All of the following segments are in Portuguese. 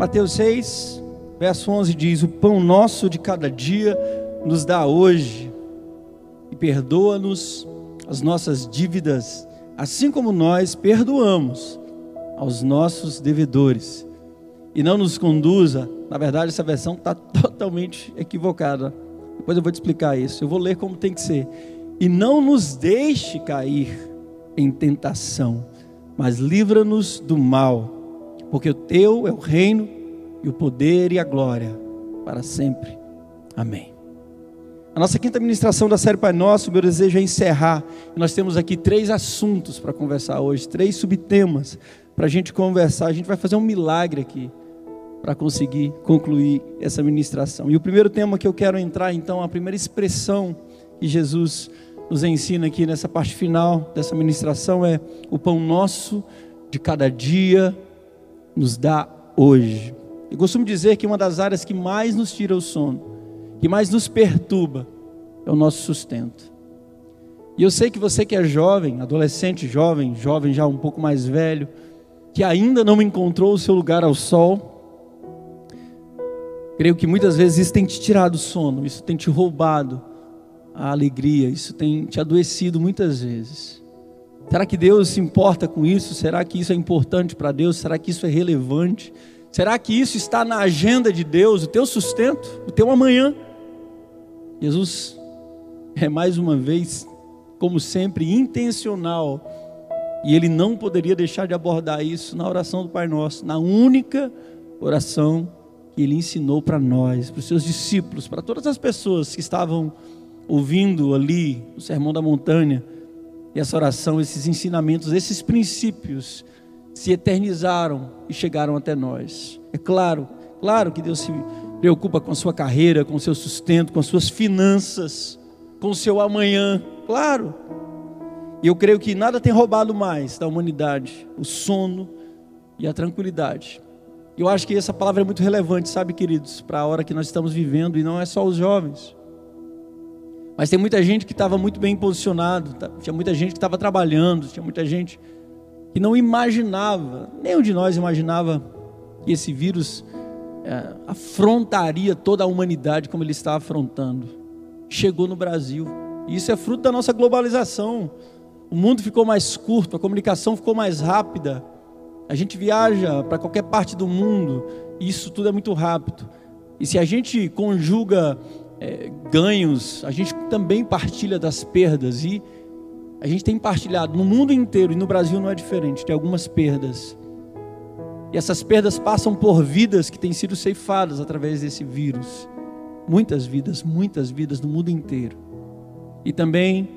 Mateus 6, verso 11 diz: O pão nosso de cada dia nos dá hoje, e perdoa-nos as nossas dívidas, assim como nós perdoamos aos nossos devedores. E não nos conduza, na verdade, essa versão está totalmente equivocada. Depois eu vou te explicar isso. Eu vou ler como tem que ser. E não nos deixe cair em tentação, mas livra-nos do mal, porque o teu é o reino e o poder e a glória para sempre. Amém. A nossa quinta ministração da série Pai Nosso, meu desejo é encerrar. Nós temos aqui três assuntos para conversar hoje, três subtemas para a gente conversar. A gente vai fazer um milagre aqui para conseguir concluir essa ministração. E o primeiro tema que eu quero entrar, então, a primeira expressão que Jesus nos ensina aqui nessa parte final dessa ministração é o pão nosso de cada dia nos dá hoje. Eu costumo dizer que uma das áreas que mais nos tira o sono, que mais nos perturba, é o nosso sustento. E eu sei que você que é jovem, adolescente, jovem, jovem já um pouco mais velho, que ainda não encontrou o seu lugar ao sol, creio que muitas vezes isso tem te tirado o sono, isso tem te roubado a alegria, isso tem te adoecido muitas vezes. Será que Deus se importa com isso? Será que isso é importante para Deus? Será que isso é relevante? Será que isso está na agenda de Deus, o teu sustento, o teu amanhã? Jesus é mais uma vez, como sempre, intencional, e ele não poderia deixar de abordar isso na oração do Pai Nosso, na única oração que ele ensinou para nós, para os seus discípulos, para todas as pessoas que estavam ouvindo ali o Sermão da Montanha, e essa oração, esses ensinamentos, esses princípios se eternizaram e chegaram até nós. É claro, claro que Deus se preocupa com a sua carreira, com o seu sustento, com as suas finanças, com o seu amanhã, claro. E eu creio que nada tem roubado mais da humanidade o sono e a tranquilidade. Eu acho que essa palavra é muito relevante, sabe, queridos, para a hora que nós estamos vivendo, e não é só os jovens. Mas tem muita gente que estava muito bem posicionado, tá? tinha muita gente que estava trabalhando, tinha muita gente que não imaginava, nenhum de nós imaginava que esse vírus é, afrontaria toda a humanidade como ele está afrontando. Chegou no Brasil. E isso é fruto da nossa globalização. O mundo ficou mais curto, a comunicação ficou mais rápida. A gente viaja para qualquer parte do mundo e isso tudo é muito rápido. E se a gente conjuga é, ganhos, a gente também partilha das perdas e a gente tem partilhado no mundo inteiro e no Brasil não é diferente, tem algumas perdas. E essas perdas passam por vidas que têm sido ceifadas através desse vírus. Muitas vidas, muitas vidas no mundo inteiro. E também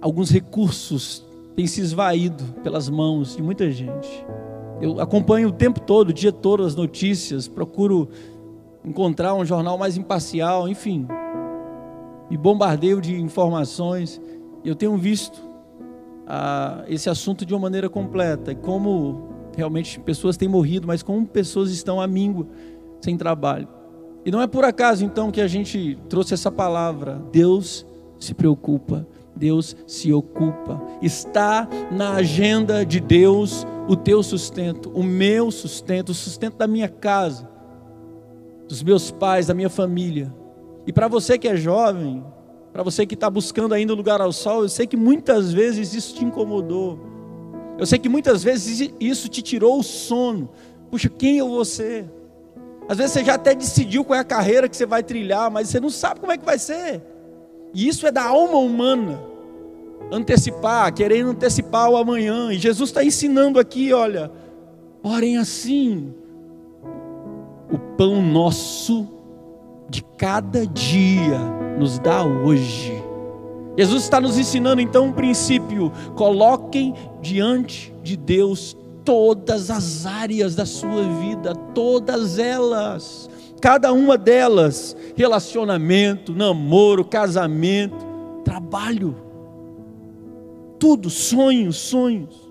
alguns recursos têm se esvaído pelas mãos de muita gente. Eu acompanho o tempo todo, o dia todo as notícias, procuro encontrar um jornal mais imparcial, enfim. E bombardeio de informações. Eu tenho visto ah, esse assunto de uma maneira completa. E como realmente pessoas têm morrido, mas como pessoas estão à míngua, sem trabalho. E não é por acaso então que a gente trouxe essa palavra. Deus se preocupa, Deus se ocupa. Está na agenda de Deus o teu sustento, o meu sustento, o sustento da minha casa dos meus pais, da minha família. E para você que é jovem, para você que está buscando ainda um lugar ao sol, eu sei que muitas vezes isso te incomodou. Eu sei que muitas vezes isso te tirou o sono. Puxa, quem eu vou ser? Às vezes você já até decidiu qual é a carreira que você vai trilhar, mas você não sabe como é que vai ser. E isso é da alma humana. Antecipar, querendo antecipar o amanhã. E Jesus está ensinando aqui, olha, orem assim, o pão nosso de cada dia nos dá hoje. Jesus está nos ensinando então um princípio: coloquem diante de Deus todas as áreas da sua vida, todas elas, cada uma delas, relacionamento, namoro, casamento, trabalho, tudo, sonhos, sonhos.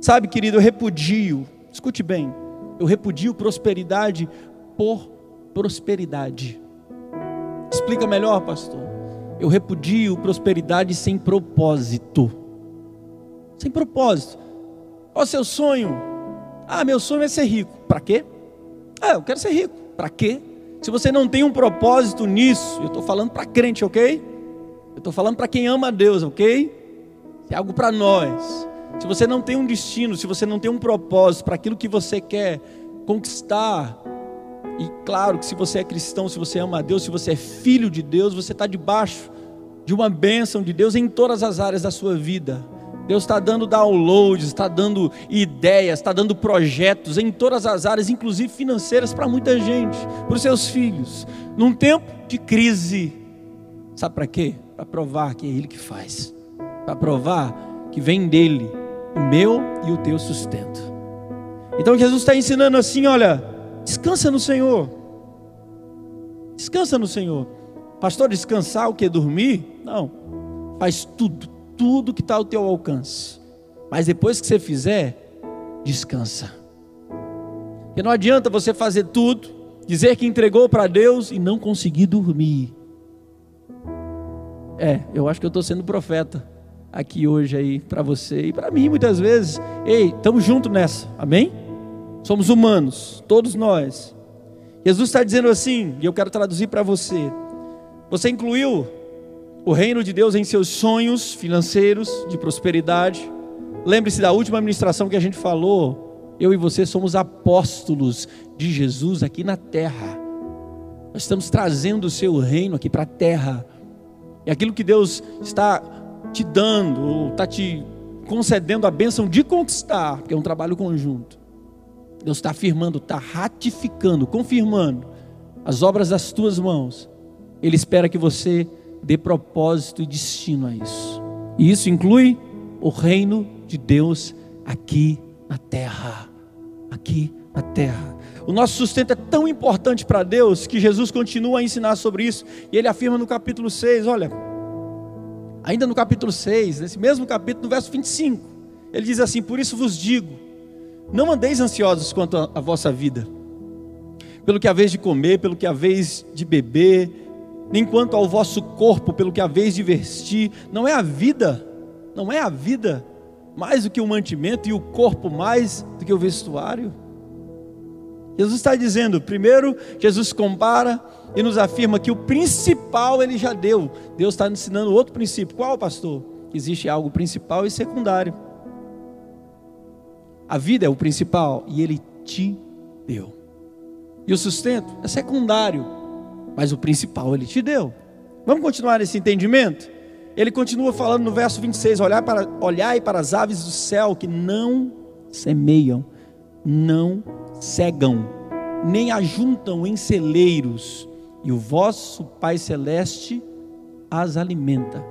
Sabe, querido, eu repudio, escute bem, eu repudio prosperidade por prosperidade. Explica melhor, pastor. Eu repudio prosperidade sem propósito. Sem propósito. Qual o seu sonho? Ah, meu sonho é ser rico. Para quê? Ah, eu quero ser rico. Para quê? Se você não tem um propósito nisso, eu estou falando para crente, ok? Eu estou falando para quem ama a Deus, ok? É algo para nós. Se você não tem um destino, se você não tem um propósito para aquilo que você quer conquistar, e claro que se você é cristão, se você ama a Deus, se você é filho de Deus, você está debaixo de uma bênção de Deus em todas as áreas da sua vida. Deus está dando downloads, está dando ideias, está dando projetos em todas as áreas, inclusive financeiras, para muita gente, para os seus filhos. Num tempo de crise, sabe para quê? Para provar que é Ele que faz, para provar que vem dele o meu e o teu sustento. Então Jesus está ensinando assim: olha, descansa no Senhor, descansa no Senhor. Pastor, descansar o que? Dormir? Não, faz tudo, tudo que está ao teu alcance. Mas depois que você fizer, descansa. Porque não adianta você fazer tudo, dizer que entregou para Deus e não conseguir dormir. É, eu acho que eu estou sendo profeta aqui hoje aí para você e para mim muitas vezes. Ei, estamos juntos nessa, amém? Somos humanos, todos nós. Jesus está dizendo assim, e eu quero traduzir para você. Você incluiu o reino de Deus em seus sonhos financeiros de prosperidade. Lembre-se da última administração que a gente falou. Eu e você somos apóstolos de Jesus aqui na terra. Nós estamos trazendo o seu reino aqui para a terra. E aquilo que Deus está te dando, ou está te concedendo a bênção de conquistar, porque é um trabalho conjunto. Deus está afirmando, está ratificando, confirmando as obras das tuas mãos. Ele espera que você dê propósito e destino a isso. E isso inclui o reino de Deus aqui na terra. Aqui na terra. O nosso sustento é tão importante para Deus que Jesus continua a ensinar sobre isso. E ele afirma no capítulo 6, olha, ainda no capítulo 6, nesse mesmo capítulo, no verso 25, ele diz assim: Por isso vos digo, não andeis ansiosos quanto à vossa vida, pelo que haveis de comer, pelo que haveis de beber, nem quanto ao vosso corpo, pelo que haveis de vestir. Não é a vida, não é a vida mais do que o mantimento e o corpo mais do que o vestuário. Jesus está dizendo, primeiro, Jesus compara e nos afirma que o principal ele já deu. Deus está ensinando outro princípio. Qual, pastor? Existe algo principal e secundário. A vida é o principal e ele te deu. E o sustento é secundário mas o principal ele te deu. Vamos continuar esse entendimento? Ele continua falando no verso 26: olhar para, olhai para as aves do céu que não semeiam, não cegam, nem ajuntam em celeiros, e o vosso Pai Celeste as alimenta.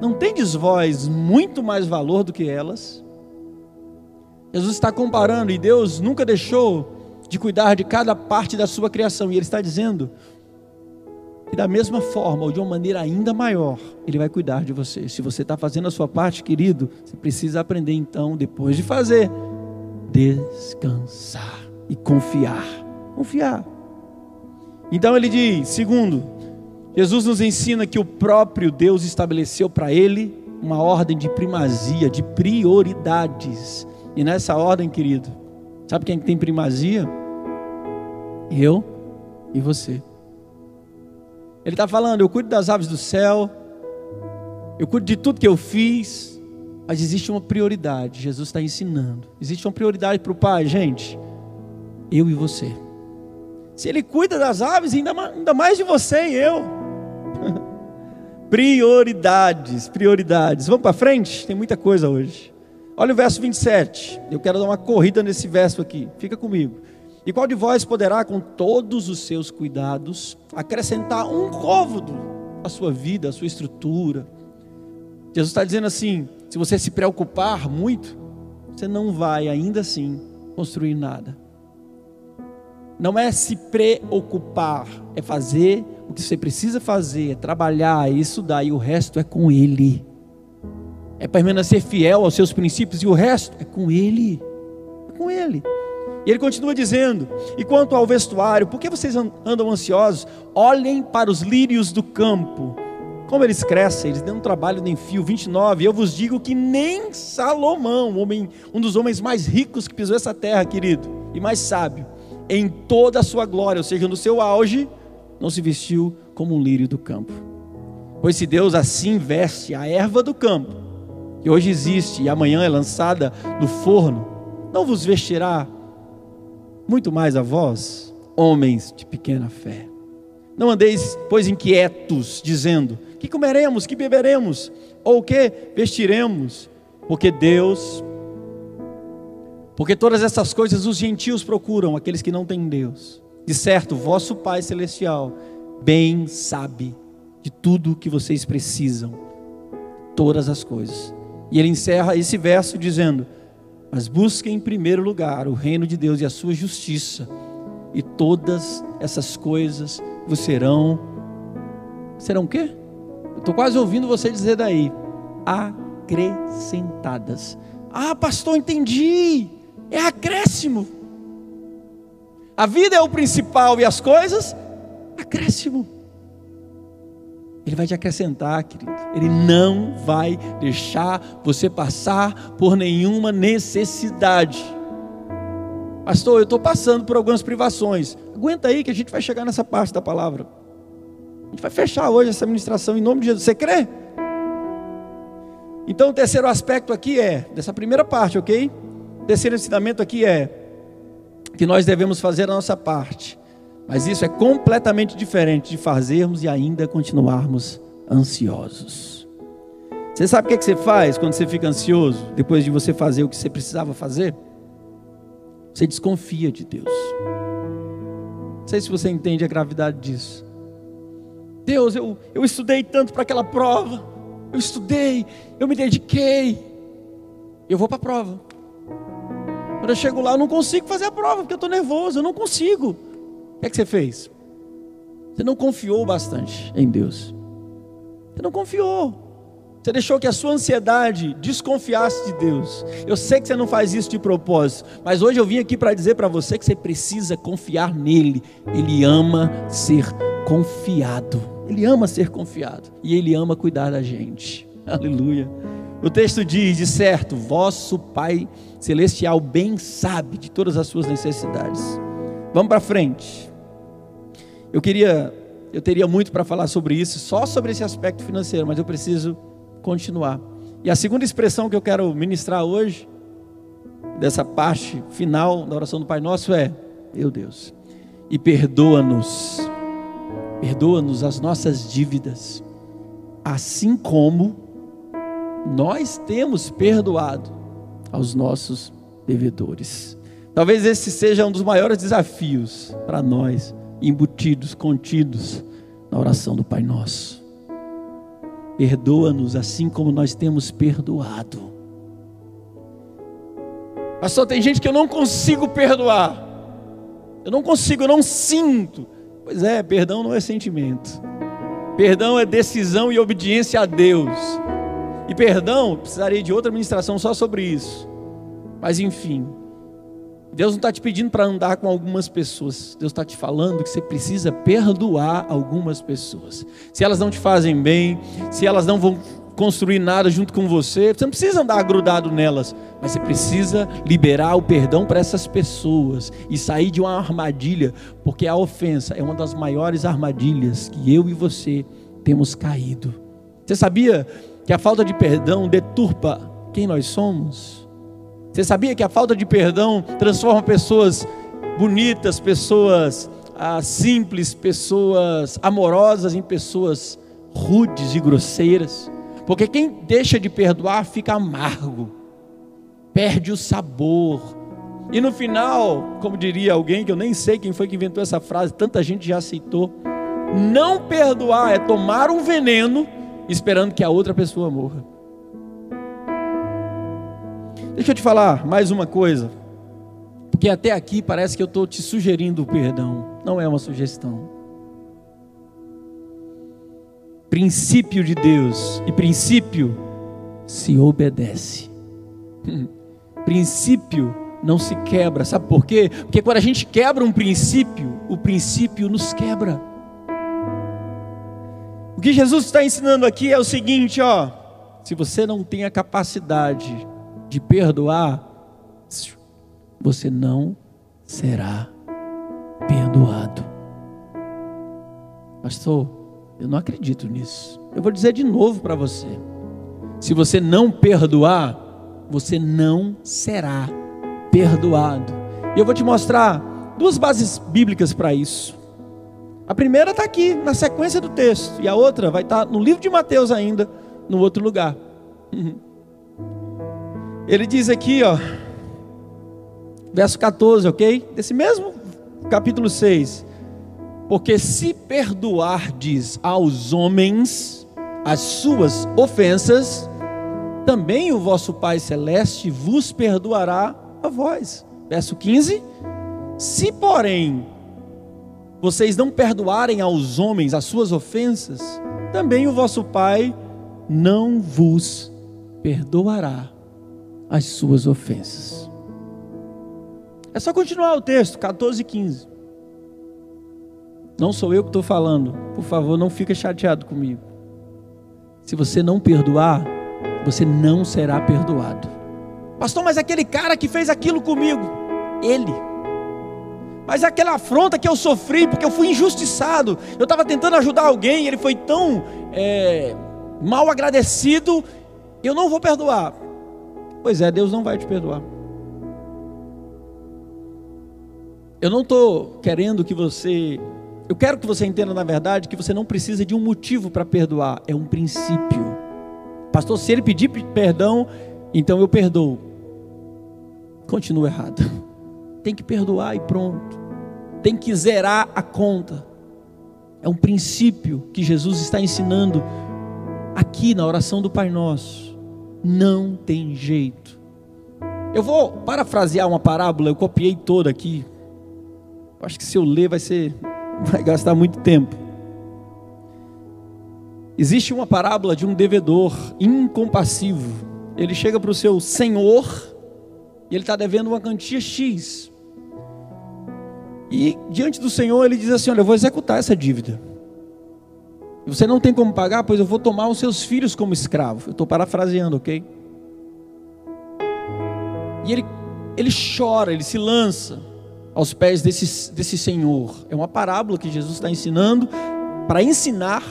Não tendes vós muito mais valor do que elas? Jesus está comparando, e Deus nunca deixou de cuidar de cada parte da sua criação, e Ele está dizendo: e da mesma forma, ou de uma maneira ainda maior, Ele vai cuidar de você. Se você está fazendo a sua parte, querido, você precisa aprender então, depois de fazer, descansar e confiar. Confiar. Então ele diz: segundo, Jesus nos ensina que o próprio Deus estabeleceu para ele uma ordem de primazia, de prioridades. E nessa ordem, querido, sabe quem tem primazia? Eu e você. Ele está falando: eu cuido das aves do céu, eu cuido de tudo que eu fiz, mas existe uma prioridade. Jesus está ensinando. Existe uma prioridade para o Pai, gente. Eu e você. Se Ele cuida das aves, ainda mais de você e eu. prioridades, prioridades. Vamos para frente? Tem muita coisa hoje. Olha o verso 27. Eu quero dar uma corrida nesse verso aqui. Fica comigo. E qual de vós poderá, com todos os seus cuidados, acrescentar um côvado à sua vida, à sua estrutura? Jesus está dizendo assim: se você se preocupar muito, você não vai ainda assim construir nada. Não é se preocupar, é fazer o que você precisa fazer, é trabalhar, é estudar, e o resto é com Ele. É permanecer fiel aos seus princípios, e o resto é com Ele. É com Ele. E ele continua dizendo: E quanto ao vestuário, por que vocês andam ansiosos? Olhem para os lírios do campo, como eles crescem, eles um trabalho nem fio. 29, eu vos digo que nem Salomão, homem, um dos homens mais ricos que pisou essa terra, querido, e mais sábio, em toda a sua glória, ou seja, no seu auge, não se vestiu como um lírio do campo. Pois se Deus assim veste a erva do campo, que hoje existe e amanhã é lançada no forno, não vos vestirá muito mais a vós, homens de pequena fé. Não andeis, pois, inquietos, dizendo: que comeremos, que beberemos, ou o que vestiremos, porque Deus, porque todas essas coisas os gentios procuram, aqueles que não têm Deus. De certo, vosso Pai Celestial bem sabe de tudo que vocês precisam, todas as coisas. E ele encerra esse verso dizendo: Mas busquem em primeiro lugar o reino de Deus e a sua justiça, e todas essas coisas vos serão. Serão o quê? Estou quase ouvindo você dizer daí. Acrescentadas. Ah, pastor, entendi. É acréscimo. A vida é o principal e as coisas, acréscimo. Ele vai te acrescentar, querido. Ele não vai deixar você passar por nenhuma necessidade. Pastor, eu estou passando por algumas privações. Aguenta aí que a gente vai chegar nessa parte da palavra. A gente vai fechar hoje essa ministração em nome de Jesus. Você crê? Então o terceiro aspecto aqui é, dessa primeira parte, ok? O terceiro ensinamento aqui é que nós devemos fazer a nossa parte mas isso é completamente diferente de fazermos e ainda continuarmos ansiosos. Você sabe o que, é que você faz quando você fica ansioso, depois de você fazer o que você precisava fazer? Você desconfia de Deus. Não sei se você entende a gravidade disso. Deus, eu, eu estudei tanto para aquela prova. Eu estudei, eu me dediquei. Eu vou para a prova. Quando eu chego lá, eu não consigo fazer a prova, porque eu estou nervoso, eu não consigo que é que você fez? Você não confiou bastante em Deus. Você não confiou. Você deixou que a sua ansiedade desconfiasse de Deus. Eu sei que você não faz isso de propósito, mas hoje eu vim aqui para dizer para você que você precisa confiar nele. Ele ama ser confiado. Ele ama ser confiado e ele ama cuidar da gente. Aleluia. O texto diz: de certo, vosso Pai celestial bem sabe de todas as suas necessidades. Vamos para frente. Eu queria, eu teria muito para falar sobre isso, só sobre esse aspecto financeiro, mas eu preciso continuar. E a segunda expressão que eu quero ministrar hoje, dessa parte final da oração do Pai Nosso, é: Meu Deus, e perdoa-nos, perdoa-nos as nossas dívidas, assim como nós temos perdoado aos nossos devedores. Talvez esse seja um dos maiores desafios para nós embutidos, contidos na oração do Pai Nosso. Perdoa-nos assim como nós temos perdoado. Pastor, tem gente que eu não consigo perdoar. Eu não consigo, eu não sinto. Pois é, perdão não é sentimento. Perdão é decisão e obediência a Deus. E perdão, precisaria de outra ministração só sobre isso. Mas enfim, Deus não está te pedindo para andar com algumas pessoas. Deus está te falando que você precisa perdoar algumas pessoas. Se elas não te fazem bem, se elas não vão construir nada junto com você, você não precisa andar grudado nelas, mas você precisa liberar o perdão para essas pessoas e sair de uma armadilha, porque a ofensa é uma das maiores armadilhas que eu e você temos caído. Você sabia que a falta de perdão deturpa quem nós somos? Você sabia que a falta de perdão transforma pessoas bonitas, pessoas ah, simples, pessoas amorosas em pessoas rudes e grosseiras? Porque quem deixa de perdoar fica amargo, perde o sabor. E no final, como diria alguém que eu nem sei quem foi que inventou essa frase, tanta gente já aceitou. Não perdoar é tomar um veneno esperando que a outra pessoa morra. Deixa eu te falar mais uma coisa. Porque até aqui parece que eu estou te sugerindo o perdão. Não é uma sugestão. Princípio de Deus. E princípio se obedece. princípio não se quebra. Sabe por quê? Porque quando a gente quebra um princípio, o princípio nos quebra. O que Jesus está ensinando aqui é o seguinte, ó. Se você não tem a capacidade de perdoar, você não será perdoado. Pastor, eu não acredito nisso. Eu vou dizer de novo para você. Se você não perdoar, você não será perdoado. E eu vou te mostrar duas bases bíblicas para isso. A primeira está aqui, na sequência do texto, e a outra vai estar tá no livro de Mateus ainda, no outro lugar. Ele diz aqui, ó, verso 14, ok? Desse mesmo capítulo 6. Porque se perdoardes aos homens as suas ofensas, também o vosso Pai Celeste vos perdoará a vós. Verso 15: Se, porém, vocês não perdoarem aos homens as suas ofensas, também o vosso Pai não vos perdoará as suas ofensas. É só continuar o texto, 14 e 15. Não sou eu que estou falando. Por favor, não fique chateado comigo. Se você não perdoar, você não será perdoado. Pastor, mas aquele cara que fez aquilo comigo, ele. Mas aquela afronta que eu sofri, porque eu fui injustiçado, eu estava tentando ajudar alguém, ele foi tão é, mal agradecido, eu não vou perdoar. Pois é, Deus não vai te perdoar. Eu não estou querendo que você. Eu quero que você entenda, na verdade, que você não precisa de um motivo para perdoar, é um princípio. Pastor, se ele pedir perdão, então eu perdoo. Continua errado tem que perdoar e pronto. Tem que zerar a conta. É um princípio que Jesus está ensinando aqui na oração do Pai Nosso. Não tem jeito. Eu vou parafrasear uma parábola, eu copiei toda aqui. Acho que se eu ler vai ser vai gastar muito tempo. Existe uma parábola de um devedor incompassivo. Ele chega para o seu senhor e ele está devendo uma quantia X. E diante do Senhor ele diz assim: Olha, eu vou executar essa dívida. Você não tem como pagar, pois eu vou tomar os seus filhos como escravo. Eu estou parafraseando, ok? E ele, ele chora, ele se lança aos pés desse, desse Senhor. É uma parábola que Jesus está ensinando para ensinar,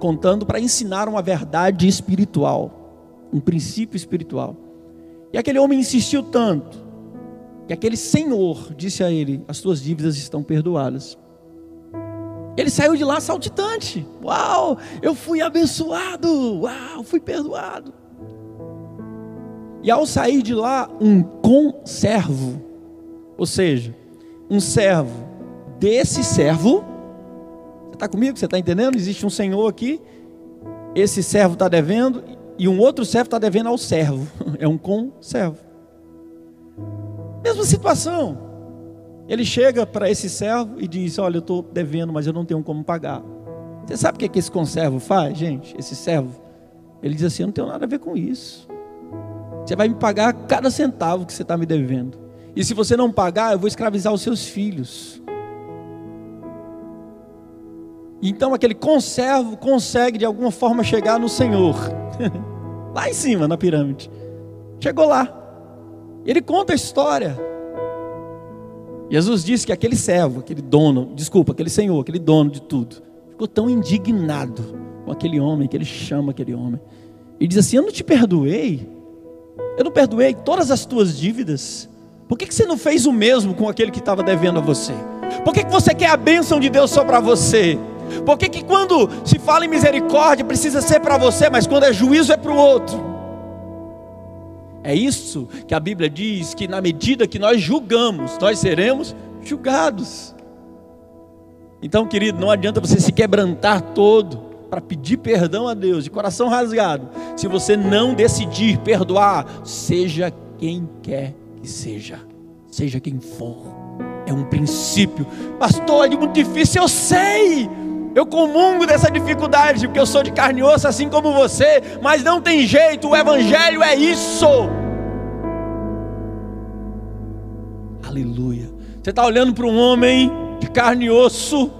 contando para ensinar uma verdade espiritual, um princípio espiritual. E aquele homem insistiu tanto e aquele senhor disse a ele: As tuas dívidas estão perdoadas. Ele saiu de lá saltitante. Uau, eu fui abençoado. Uau, fui perdoado. E ao sair de lá, um conservo, ou seja, um servo desse servo, você está comigo? Você está entendendo? Existe um senhor aqui, esse servo está devendo, e um outro servo está devendo ao servo, é um conservo. Mesma situação. Ele chega para esse servo e diz: Olha, eu estou devendo, mas eu não tenho como pagar. Você sabe o que, é que esse conservo faz, gente? Esse servo? Ele diz assim: Eu não tenho nada a ver com isso. Você vai me pagar cada centavo que você está me devendo. E se você não pagar, eu vou escravizar os seus filhos. Então aquele conservo consegue de alguma forma chegar no Senhor. lá em cima na pirâmide. Chegou lá. Ele conta a história. Jesus disse que aquele servo, aquele dono, desculpa, aquele senhor, aquele dono de tudo, ficou tão indignado com aquele homem, que ele chama aquele homem. E diz assim: Eu não te perdoei, eu não perdoei todas as tuas dívidas. Por que, que você não fez o mesmo com aquele que estava devendo a você? Por que, que você quer a bênção de Deus só para você? Por que, que quando se fala em misericórdia precisa ser para você, mas quando é juízo é para o outro? É isso que a Bíblia diz que na medida que nós julgamos, nós seremos julgados. Então, querido, não adianta você se quebrantar todo para pedir perdão a Deus de coração rasgado, se você não decidir perdoar, seja quem quer que seja, seja quem for. É um princípio. Pastor, é muito difícil, eu sei. Eu comungo dessa dificuldade, porque eu sou de carne e osso, assim como você, mas não tem jeito, o Evangelho é isso. Aleluia. Você está olhando para um homem de carne e osso,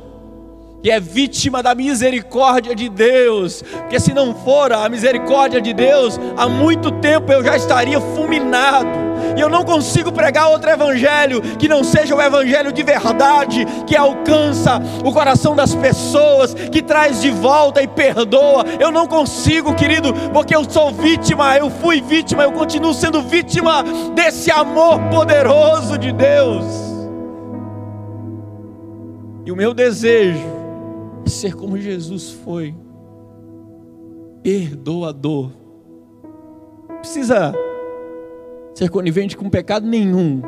que é vítima da misericórdia de Deus, porque se não for a misericórdia de Deus, há muito tempo eu já estaria fulminado E eu não consigo pregar outro evangelho que não seja o evangelho de verdade, que alcança o coração das pessoas, que traz de volta e perdoa. Eu não consigo, querido, porque eu sou vítima, eu fui vítima, eu continuo sendo vítima desse amor poderoso de Deus. E o meu desejo é ser como Jesus foi, perdoador. Precisa ser conivente com pecado nenhum.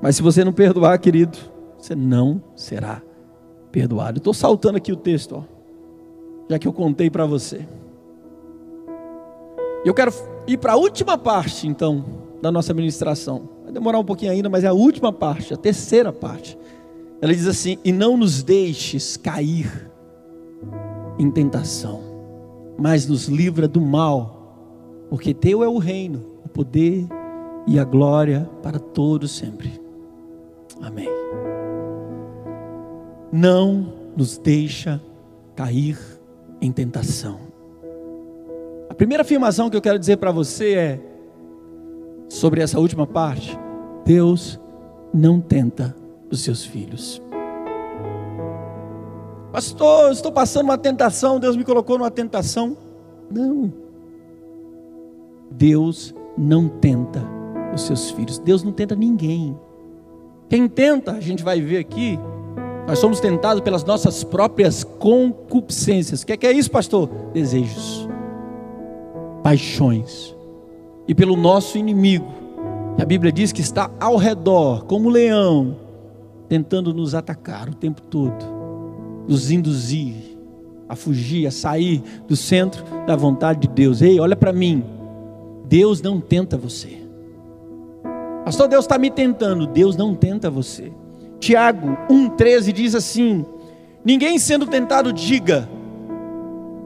Mas se você não perdoar, querido, você não será perdoado. Estou saltando aqui o texto, ó, já que eu contei para você. Eu quero ir para a última parte, então, da nossa ministração. Vai demorar um pouquinho ainda, mas é a última parte, a terceira parte. Ela diz assim: E não nos deixes cair em tentação, mas nos livra do mal, porque Teu é o reino, o poder e a glória para todos sempre. Amém. Não nos deixa cair em tentação. A primeira afirmação que eu quero dizer para você é sobre essa última parte: Deus não tenta os seus filhos. Pastor, estou passando uma tentação, Deus me colocou numa tentação. Não. Deus não tenta os seus filhos. Deus não tenta ninguém. Quem tenta, a gente vai ver aqui, nós somos tentados pelas nossas próprias concupiscências. O que é, que é isso, pastor? Desejos, paixões. E pelo nosso inimigo, a Bíblia diz que está ao redor, como um leão, tentando nos atacar o tempo todo, nos induzir a fugir, a sair do centro da vontade de Deus. Ei, olha para mim. Deus não tenta você. Pastor, Deus está me tentando. Deus não tenta você. Tiago 1,13 diz assim: Ninguém sendo tentado diga,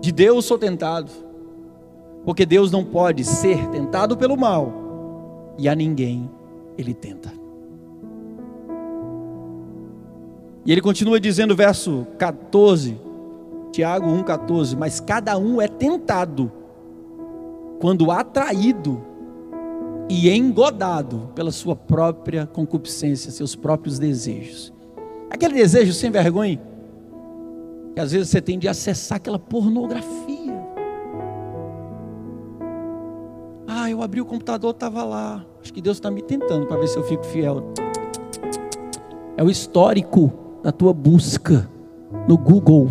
de Deus sou tentado, porque Deus não pode ser tentado pelo mal, e a ninguém ele tenta. E ele continua dizendo, verso 14, Tiago 1,14: Mas cada um é tentado, quando atraído e engodado pela sua própria concupiscência, seus próprios desejos. Aquele desejo sem vergonha, que às vezes você tem de acessar aquela pornografia. Ah, eu abri o computador, estava lá. Acho que Deus está me tentando para ver se eu fico fiel. É o histórico da tua busca no Google.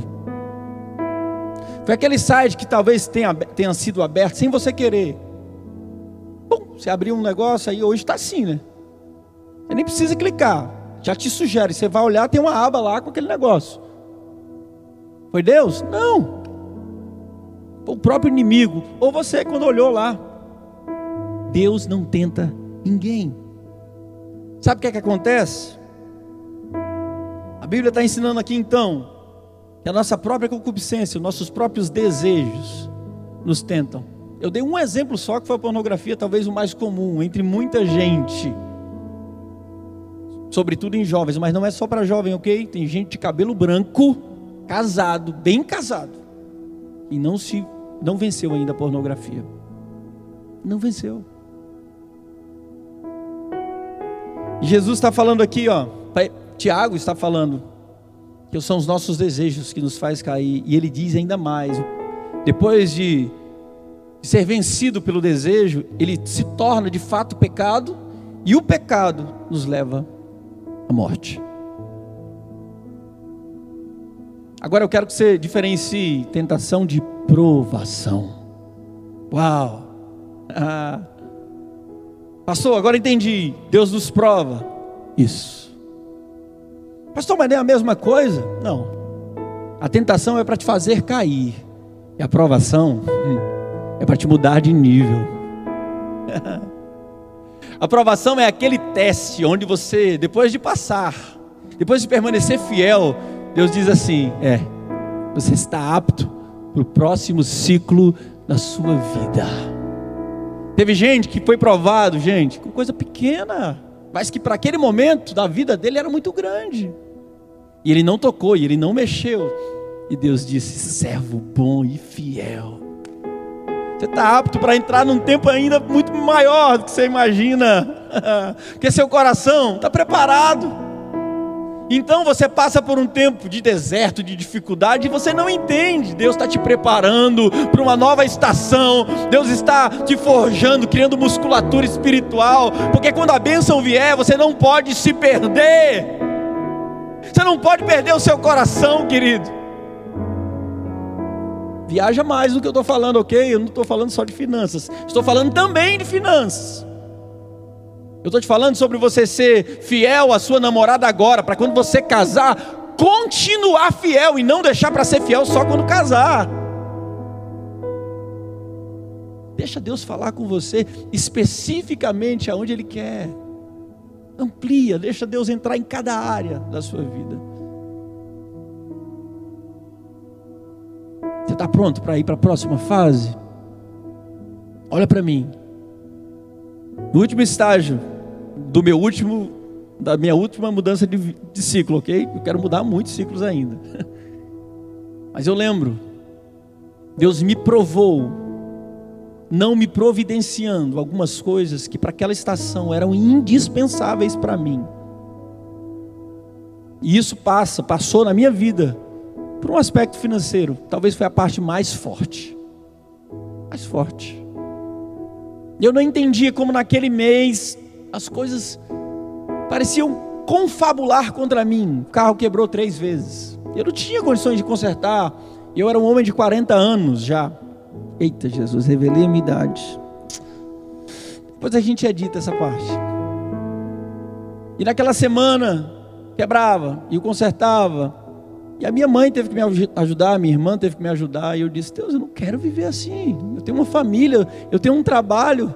Foi aquele site que talvez tenha, tenha sido aberto sem você querer você abriu um negócio aí, hoje está assim, né? Você nem precisa clicar, já te sugere. Você vai olhar, tem uma aba lá com aquele negócio. Foi Deus? Não. Foi o próprio inimigo. Ou você quando olhou lá. Deus não tenta ninguém. Sabe o que é que acontece? A Bíblia está ensinando aqui então que a nossa própria concupiscência, os nossos próprios desejos nos tentam. Eu dei um exemplo só que foi a pornografia, talvez o mais comum entre muita gente. Sobretudo em jovens, mas não é só para jovem, ok? Tem gente de cabelo branco, casado, bem casado, e não se não venceu ainda a pornografia. Não venceu. Jesus está falando aqui, ó. Tiago está falando que são os nossos desejos que nos faz cair. E ele diz ainda mais. Depois de ser vencido pelo desejo, ele se torna de fato pecado, e o pecado nos leva à morte. Agora eu quero que você diferencie tentação de provação. Uau! Ah. Pastor, agora entendi. Deus nos prova. Isso. Pastor, mas não é a mesma coisa? Não. A tentação é para te fazer cair. E a provação. Hum é para te mudar de nível. A aprovação é aquele teste onde você, depois de passar, depois de permanecer fiel, Deus diz assim: é, você está apto para o próximo ciclo da sua vida. Teve gente que foi provado, gente, com coisa pequena, mas que para aquele momento da vida dele era muito grande. E ele não tocou, e ele não mexeu. E Deus disse: servo bom e fiel Você está apto para entrar num tempo ainda muito maior do que você imagina. Porque seu coração está preparado. Então você passa por um tempo de deserto, de dificuldade, e você não entende. Deus está te preparando para uma nova estação. Deus está te forjando, criando musculatura espiritual. Porque quando a bênção vier, você não pode se perder. Você não pode perder o seu coração, querido. Viaja mais do que eu estou falando, ok? Eu não estou falando só de finanças. Estou falando também de finanças. Eu estou te falando sobre você ser fiel à sua namorada agora, para quando você casar, continuar fiel e não deixar para ser fiel só quando casar. Deixa Deus falar com você especificamente aonde Ele quer. Amplia, deixa Deus entrar em cada área da sua vida. Está pronto para ir para a próxima fase? Olha para mim. No último estágio do meu último, da minha última mudança de, de ciclo, ok? Eu quero mudar muitos ciclos ainda. Mas eu lembro, Deus me provou, não me providenciando algumas coisas que para aquela estação eram indispensáveis para mim. E isso passa, passou na minha vida por um aspecto financeiro. Talvez foi a parte mais forte. Mais forte. Eu não entendia como naquele mês as coisas pareciam confabular contra mim. O carro quebrou três vezes. Eu não tinha condições de consertar. Eu era um homem de 40 anos já. Eita Jesus, revelei a minha idade. Depois a gente edita essa parte. E naquela semana quebrava e eu consertava. E a minha mãe teve que me ajudar, a minha irmã teve que me ajudar. E eu disse: Deus, eu não quero viver assim. Eu tenho uma família, eu tenho um trabalho.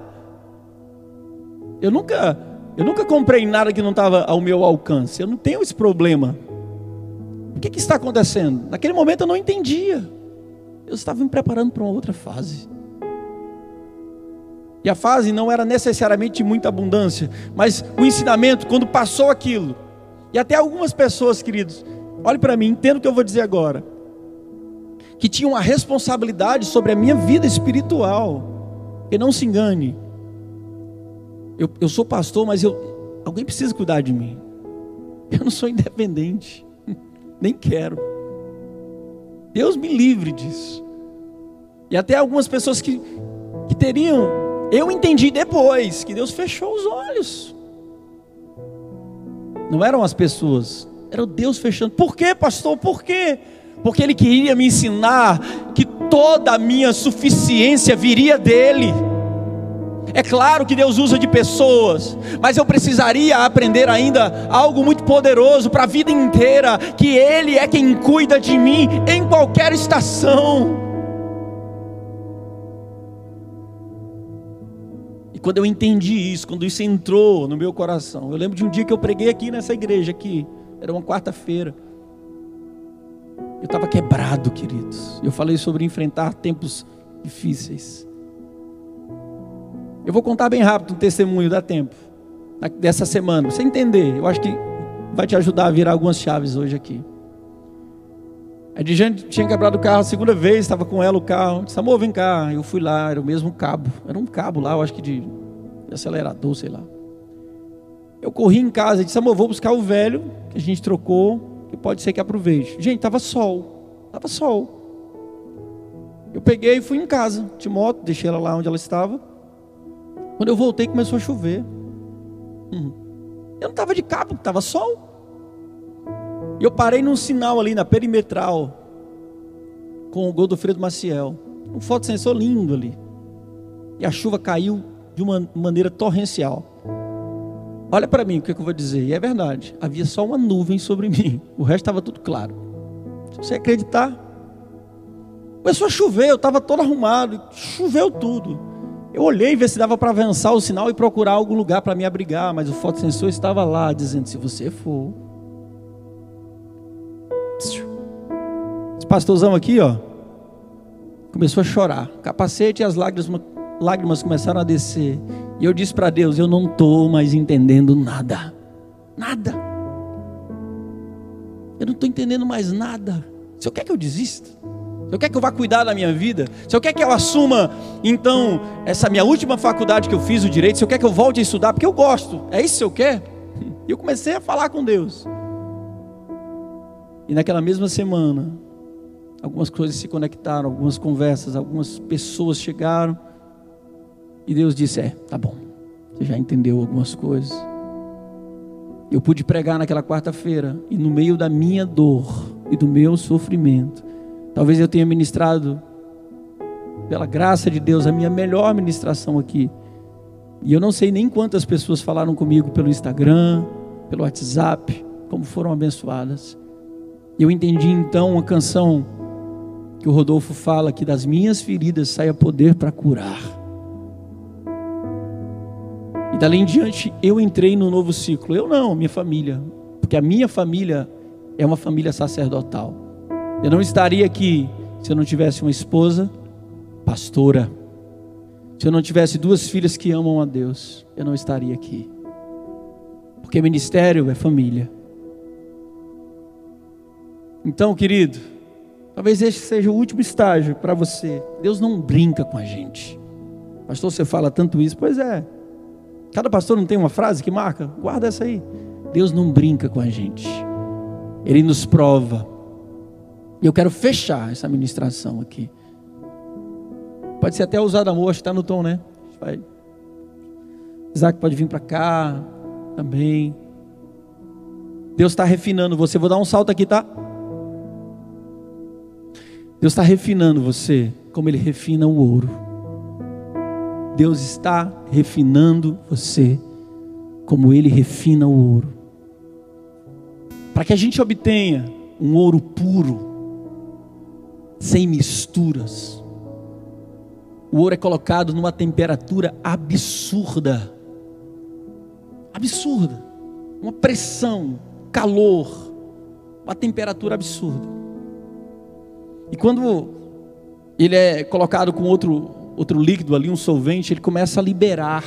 Eu nunca, eu nunca comprei nada que não estava ao meu alcance. Eu não tenho esse problema. O que, que está acontecendo? Naquele momento eu não entendia. Eu estava me preparando para uma outra fase. E a fase não era necessariamente muita abundância, mas o ensinamento, quando passou aquilo, e até algumas pessoas, queridos, olhe para mim, entenda o que eu vou dizer agora. Que tinham uma responsabilidade sobre a minha vida espiritual. E não se engane. Eu, eu sou pastor, mas eu, alguém precisa cuidar de mim. Eu não sou independente. Nem quero. Deus me livre disso. E até algumas pessoas que, que teriam. Eu entendi depois que Deus fechou os olhos. Não eram as pessoas, era o Deus fechando. Por quê, pastor? Por quê? Porque Ele queria me ensinar que toda a minha suficiência viria dEle. É claro que Deus usa de pessoas, mas eu precisaria aprender ainda algo muito poderoso para a vida inteira: que Ele é quem cuida de mim em qualquer estação. E quando eu entendi isso, quando isso entrou no meu coração, eu lembro de um dia que eu preguei aqui nessa igreja aqui. Era uma quarta-feira. Eu estava quebrado, queridos. Eu falei sobre enfrentar tempos difíceis. Eu vou contar bem rápido um testemunho, dá tempo. Dessa semana, você entender. Eu acho que vai te ajudar a virar algumas chaves hoje aqui. A Dijane tinha quebrado o carro a segunda vez, estava com ela o carro. Disse, amor, vem cá. Eu fui lá, era o mesmo cabo. Era um cabo lá, eu acho que de, de acelerador, sei lá. Eu corri em casa e disse, amor, vou buscar o velho que a gente trocou, que pode ser que aproveite. Gente, tava sol, tava sol. Eu peguei e fui em casa, de moto, deixei ela lá onde ela estava. Quando eu voltei, começou a chover. Hum. Eu não estava de cabo, estava sol. E eu parei num sinal ali na perimetral, com o Godofredo Maciel. Um fotossensor lindo ali. E a chuva caiu de uma maneira torrencial. Olha para mim o que, eu vou dizer. E é verdade. Havia só uma nuvem sobre mim. O resto estava tudo claro. Se você acreditar. Começou a chover, eu estava todo arrumado. Choveu tudo. Eu olhei ver se dava para avançar o sinal e procurar algum lugar para me abrigar. Mas o fotossensor estava lá dizendo: se você for. Esse pastorzão aqui, ó. Começou a chorar. Capacete e as lágrimas, lágrimas começaram a descer. E eu disse para Deus: Eu não estou mais entendendo nada. Nada. Eu não estou entendendo mais nada. Se eu quer que eu desista? Se eu quer que eu vá cuidar da minha vida, se eu quer que eu assuma, então, essa minha última faculdade que eu fiz, o direito, se eu quer que eu volte a estudar, porque eu gosto, é isso que eu quero. E eu comecei a falar com Deus. E naquela mesma semana, algumas coisas se conectaram, algumas conversas, algumas pessoas chegaram. E Deus disse: É, tá bom, você já entendeu algumas coisas. Eu pude pregar naquela quarta-feira, e no meio da minha dor e do meu sofrimento, talvez eu tenha ministrado, pela graça de Deus, a minha melhor ministração aqui. E eu não sei nem quantas pessoas falaram comigo pelo Instagram, pelo WhatsApp, como foram abençoadas. Eu entendi então uma canção que o Rodolfo fala que das minhas feridas saia poder para curar. E dali em diante eu entrei no novo ciclo. Eu não, minha família, porque a minha família é uma família sacerdotal. Eu não estaria aqui se eu não tivesse uma esposa pastora se eu não tivesse duas filhas que amam a Deus, eu não estaria aqui. Porque ministério é família. Então, querido, talvez este seja o último estágio para você. Deus não brinca com a gente. Pastor, você fala tanto isso? Pois é. Cada pastor não tem uma frase que marca? Guarda essa aí. Deus não brinca com a gente. Ele nos prova. E eu quero fechar essa ministração aqui. Pode ser até usado amor, acho que está no tom, né? Vai. Isaac pode vir para cá também. Deus está refinando você. Vou dar um salto aqui, tá? Deus está refinando você como Ele refina o ouro. Deus está refinando você como Ele refina o ouro. Para que a gente obtenha um ouro puro, sem misturas, o ouro é colocado numa temperatura absurda. Absurda. Uma pressão, calor, uma temperatura absurda. E quando ele é colocado com outro, outro líquido ali, um solvente, ele começa a liberar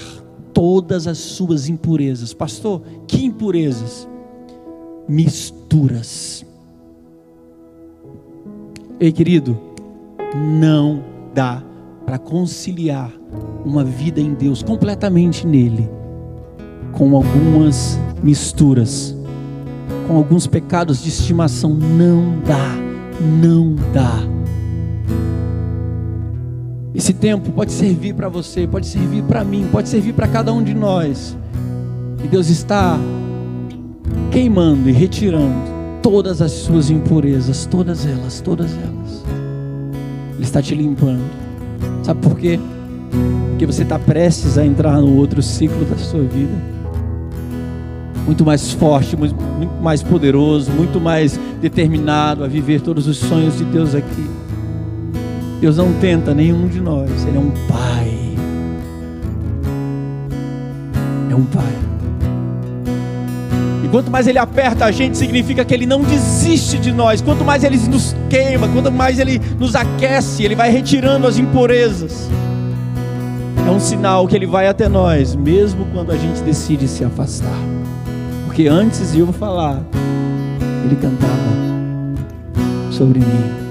todas as suas impurezas. Pastor, que impurezas? Misturas. Ei, querido, não dá para conciliar uma vida em Deus completamente nele com algumas misturas, com alguns pecados de estimação. Não dá, não dá. Esse tempo pode servir para você, pode servir para mim, pode servir para cada um de nós. E Deus está queimando e retirando todas as suas impurezas, todas elas, todas elas. Ele está te limpando. Sabe por quê? Porque você está prestes a entrar no outro ciclo da sua vida. Muito mais forte, muito mais poderoso, muito mais determinado a viver todos os sonhos de Deus aqui. Deus não tenta nenhum de nós, Ele é um Pai. É um Pai. E quanto mais Ele aperta a gente, significa que Ele não desiste de nós. Quanto mais Ele nos queima, quanto mais Ele nos aquece, Ele vai retirando as impurezas. É um sinal que Ele vai até nós, mesmo quando a gente decide se afastar. Porque antes de eu falar, Ele cantava sobre mim.